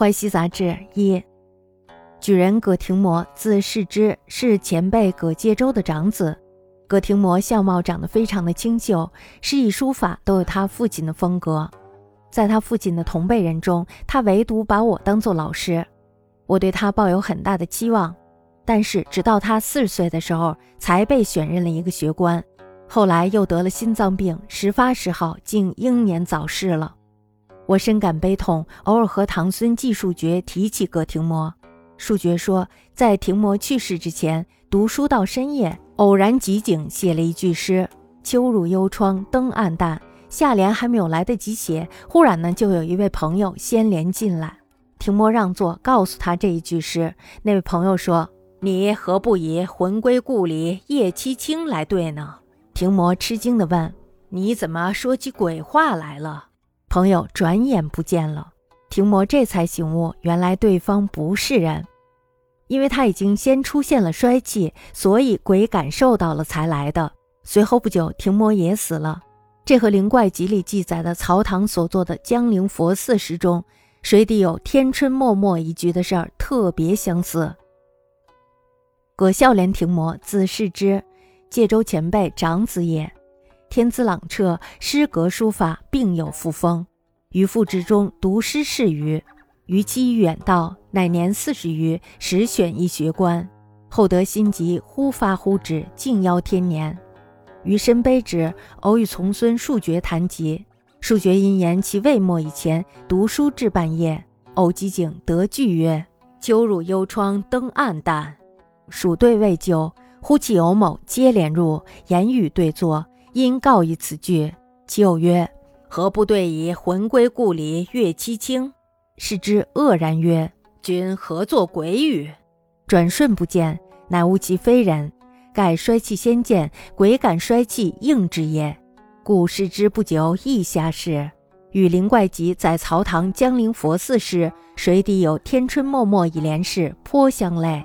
淮西杂志一，举人葛廷模，字世之，是前辈葛介周的长子。葛廷模相貌长得非常的清秀，诗意书法都有他父亲的风格。在他父亲的同辈人中，他唯独把我当做老师。我对他抱有很大的期望，但是直到他四十岁的时候，才被选任了一个学官。后来又得了心脏病，时发时好，竟英年早逝了。我深感悲痛，偶尔和堂孙季树觉提起葛廷模。树觉说，在廷模去世之前，读书到深夜，偶然即景写了一句诗：“秋入幽窗灯暗淡。”下联还没有来得及写，忽然呢，就有一位朋友先连进来。廷模让座，告诉他这一句诗。那位朋友说：“你何不以‘魂归故里夜凄清’来对呢？”廷模吃惊地问：“你怎么说起鬼话来了？”朋友转眼不见了，廷模这才醒悟，原来对方不是人，因为他已经先出现了衰气，所以鬼感受到了才来的。随后不久，廷模也死了。这和《灵怪集》里记载的曹唐所作的江陵佛寺诗中水底有天春脉脉一句的事儿特别相似。葛孝廉廷模，字世之，介州前辈长子也。天资朗彻，诗格书法并有富风。于父之中读诗适于，余期远道，乃年四十余，时选一学官。后得心急，忽发忽止，竟邀天年。余深悲之，偶与从孙数绝谈及，数绝因言其未末以前读书至半夜，偶即景得句曰：“秋入幽窗灯暗淡。”蜀对未就，忽其有某接连入，言语对坐。因告以此句，其友曰：“何不对以‘魂归故里月凄清’？”是之愕然曰：“君何作鬼语？”转瞬不见，乃悟其非人，盖衰气先见，鬼感衰气应之也。故视之不久亦下世。与灵怪集在曹堂江陵佛寺时，水底有天春脉脉一联事，颇相类。